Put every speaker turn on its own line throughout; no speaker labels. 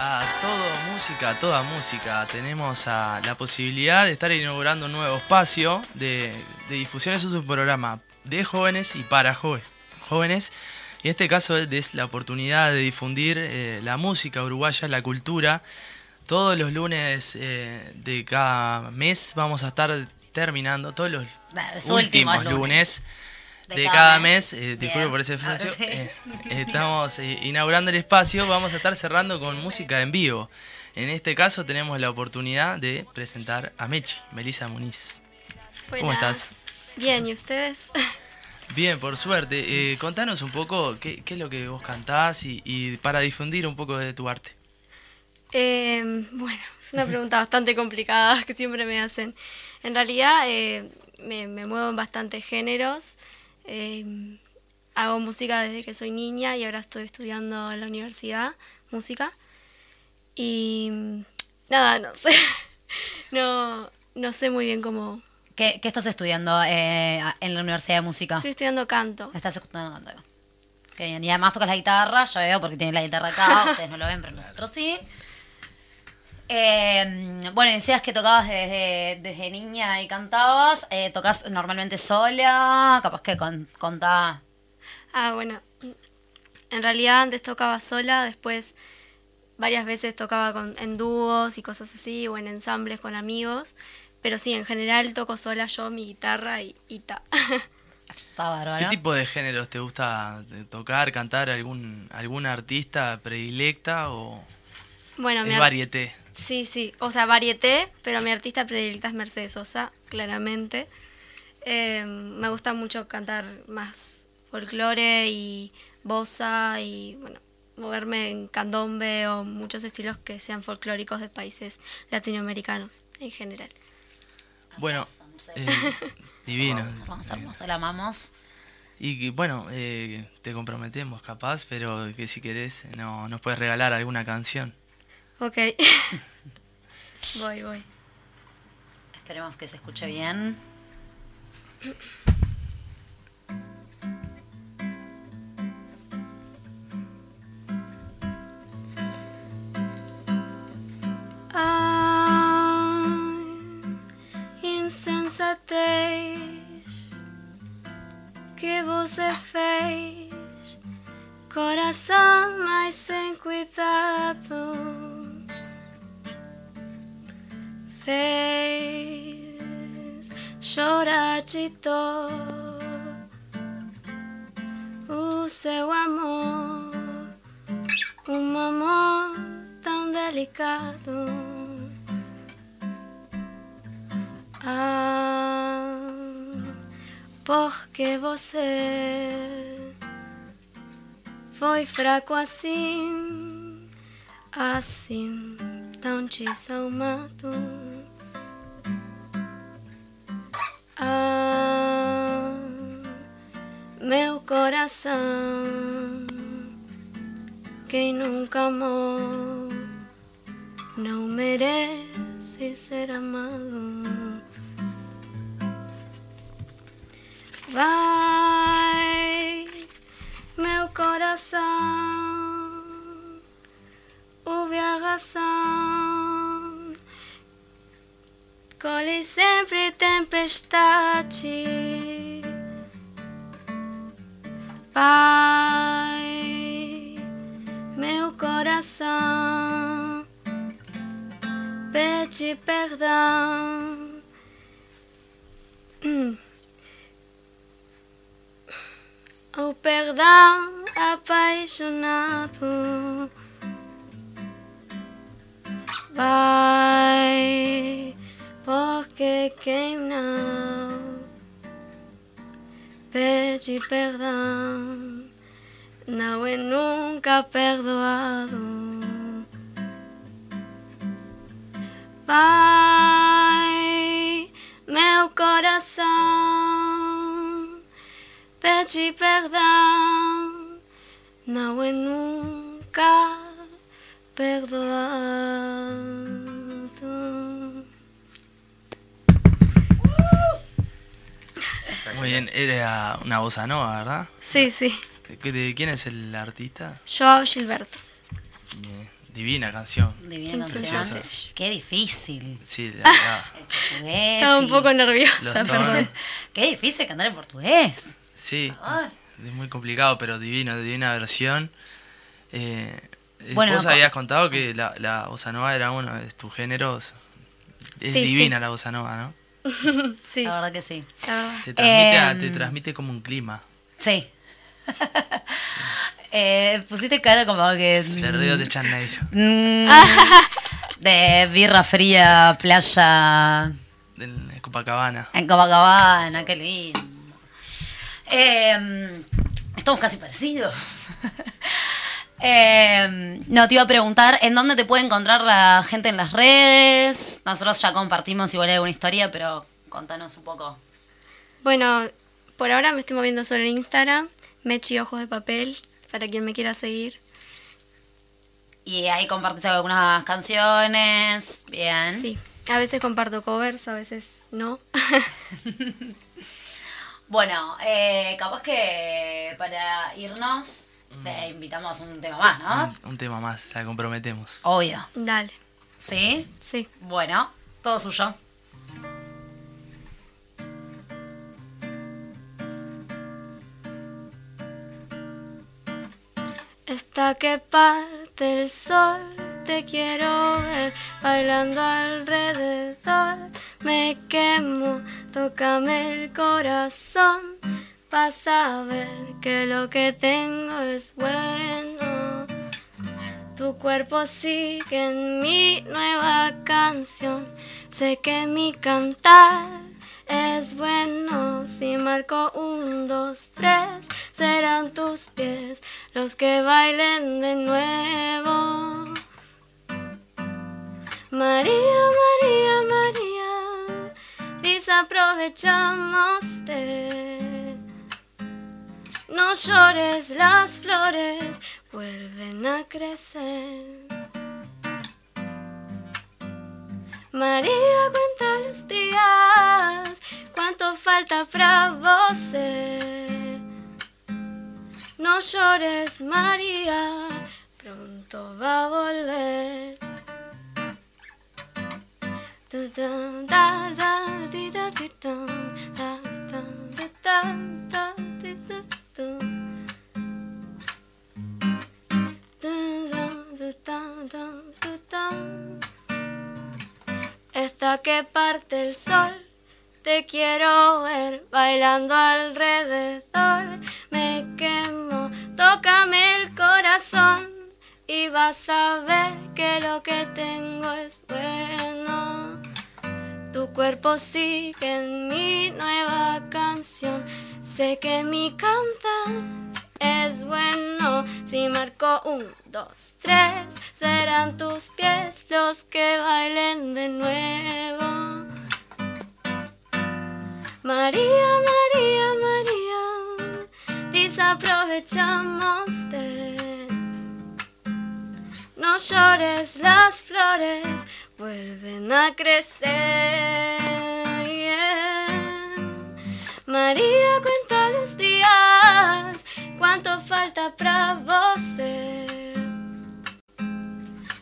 a todo música, a toda música. Tenemos a la posibilidad de estar inaugurando un nuevo espacio de, de difusión. Es un programa de jóvenes y para jóvenes. Y en este caso es la oportunidad de difundir eh, la música uruguaya, la cultura. Todos los lunes eh, de cada mes vamos a estar terminando, todos los, últimos, lunes de, cada, mes, eh, disculpe por ese francia, eh, estamos eh, inaugurando el espacio, vamos a estar cerrando con música en vivo. En este caso tenemos la oportunidad de presentar a Mechi, Melissa Muniz. ¿Cómo estás?
Bien, ¿y ustedes?
Bien, por suerte. contanos un poco qué, es lo que vos cantás y, para difundir un poco de tu arte.
bueno, es una pregunta bastante complicada que siempre me hacen. En realidad me, me, muevo en bastantes géneros. Em, hago música desde que soy niña y ahora estoy estudiando en la universidad música. Y nada, no sé. no, no sé muy bien cómo.
¿Qué, estás estudiando eh, en la Universidad de Música?
Estoy estudiando canto.
Estás estudiando canto. Qué bien. Y además tocas la guitarra, ya veo porque tienes la guitarra acá, ustedes no lo ven, pero nosotros sí. Eh, bueno, decías que tocabas desde, desde niña y cantabas. Eh, ¿Tocas normalmente sola? Capaz que con, contá.
Ah, bueno. En realidad antes tocaba sola, después varias veces tocaba con, en dúos y cosas así, o en ensambles con amigos. Pero sí, en general toco sola yo mi guitarra y, y ta.
Está bárbaro. ¿Qué tipo de géneros te gusta tocar, cantar? ¿Algún, algún artista predilecta o
bueno,
es varieté?
Sí, sí, o sea, varieté, pero mi artista predilecta es Mercedes Sosa, claramente. Eh, me gusta mucho cantar más folclore y bossa y, bueno, moverme en candombe o muchos estilos que sean folclóricos de países latinoamericanos en general.
Bueno, eh, divino.
Hermosa, hermosa, la amamos.
Y bueno, eh, te comprometemos capaz, pero que si querés no, nos puedes regalar alguna canción.
Ok. voy, voy.
Esperemos que se escuche bien.
insensatez que você fez, coração dor o seu amor, um amor tão delicado. Ah, porque você foi fraco assim, assim, tão desalmado. Coração, quem nunca amou não merece ser amado. Vai, meu coração, ouve a razão colhe sempre tempestade. Pai, meu coração pede perdão. O perdão apaixonado. Vai porque quem não pede perdão não é nunca perdoado. Pai, meu coração pede perdão, não é nunca perdoado.
Muy bien, era una bossa nova, ¿verdad?
Sí, sí.
¿De, quién es el artista?
Joao Gilberto.
divina canción.
Divina canción. Qué difícil.
Sí, la verdad.
El portugués.
Estaba un poco nerviosa, perdón.
Qué difícil cantar en portugués.
Sí, es muy complicado, pero divino, divina versión. Eh,
Bueno,
vos habías contado que la, la bossa nova era uno de tus géneros. Es
Sí,
divina
sí.
la bossa nova, ¿no?
Sí,
La verdad que sí.
verdad.
Te transmite, a-
Em,
te transmite como un clima.
Sí. eh, pusiste cara como que.
Cerreo de Janeiro.
Mm, de birra fría, playa
En Copacabana.
en Copacabana, qué lindo. Eh, estamos casi parecidos. Eh, no, te iba a preguntar, ¿en dónde te puede encontrar la gente en las redes? Nosotros ya compartimos igual alguna historia, pero contanos un poco.
Bueno, por ahora me estoy moviendo solo en Instagram, Mechi Ojos de Papel, para quien me quiera seguir.
Y ahí compartís algunas canciones, bien.
Sí, a veces comparto covers, a veces no.
Bueno, eh, capaz que para irnos te invitamos un tema más, ¿no?
Un, un tema más, la comprometemos.
Obvio.
Dale,
¿Sí?
sí.
Bueno, todo suyo.
Hasta que parte el sol, te quiero ver bailando alrededor. Me quemo, tócame el corazón. Vas a ver que lo que tengo es bueno. Tu cuerpo sigue en mi nueva canción. Sé que mi cantar es bueno. Si marco un, dos, tres, serán tus pies los que bailen de nuevo. María, María, María, desaprovechamos No llores, las flores vuelven a crecer. María, cuenta los días, cuánto falta para vos. No llores, María, pronto va a volver. Da, da, da, da, da, da, Hasta que parte el sol, te quiero ver bailando alrededor. Me quemo, tócame el corazón y vas a ver que lo que tengo es bueno. Cuerpo sigue en mi nueva canción. Sé que mi cantar es bueno. Si marco un, dos, tres, serán tus pies los que bailen de nuevo. María, María, María, desaprovechamos de no llores, las flores vuelven a crecer. María, cuenta los días, cuánto falta para vos.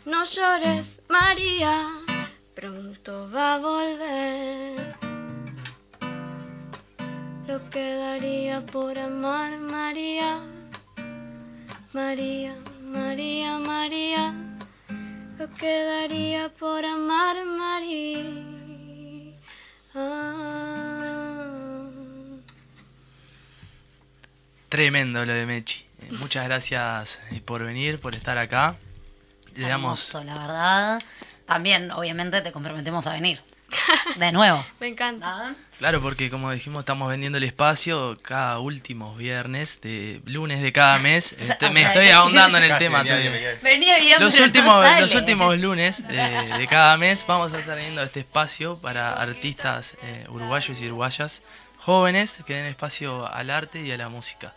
No llores, María, pronto va a volver. Lo que daría por amar, María. María, María, María, lo que daría por amar María.
Tremendo lo de Mechi. Eh, Muchas gracias eh, por venir, por estar acá. Le damos
Hermoso, la verdad. También, obviamente, te comprometemos a venir. De nuevo.
Me encanta.
¿Ah?
Claro, porque como dijimos, estamos vendiendo el espacio cada último viernes, de lunes de cada mes.
O sea,
Este,
o
me
sea,
estoy ahondando en el tema
venía
bien,
Los últimos,
no
los últimos lunes de, de cada mes vamos a estar teniendo este espacio para artistas eh, uruguayos y uruguayas jóvenes que den espacio al arte y a la música.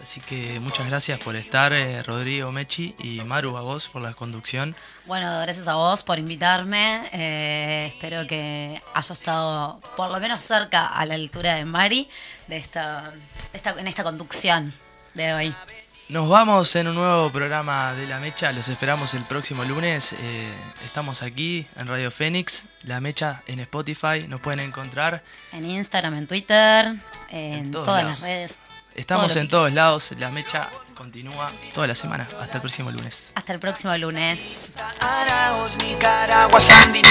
Así que muchas gracias por estar, eh, Rodrigo Mechi y Maru, a vos por la conducción.
Bueno, gracias a vos por invitarme. Eh, espero que haya estado por lo menos cerca a la altura de Mari de esta, esta- en esta conducción de hoy.
Nos vamos en un nuevo programa de La Mecha. Los esperamos el próximo lunes. Eh, estamos aquí en Radio Fénix, La Mecha en Spotify. Nos pueden encontrar.
En Instagram, en Twitter, en, todas las redes.
Estamos en todos lados. La Mecha continúa toda la semana. Hasta el próximo lunes.
Hasta el próximo lunes.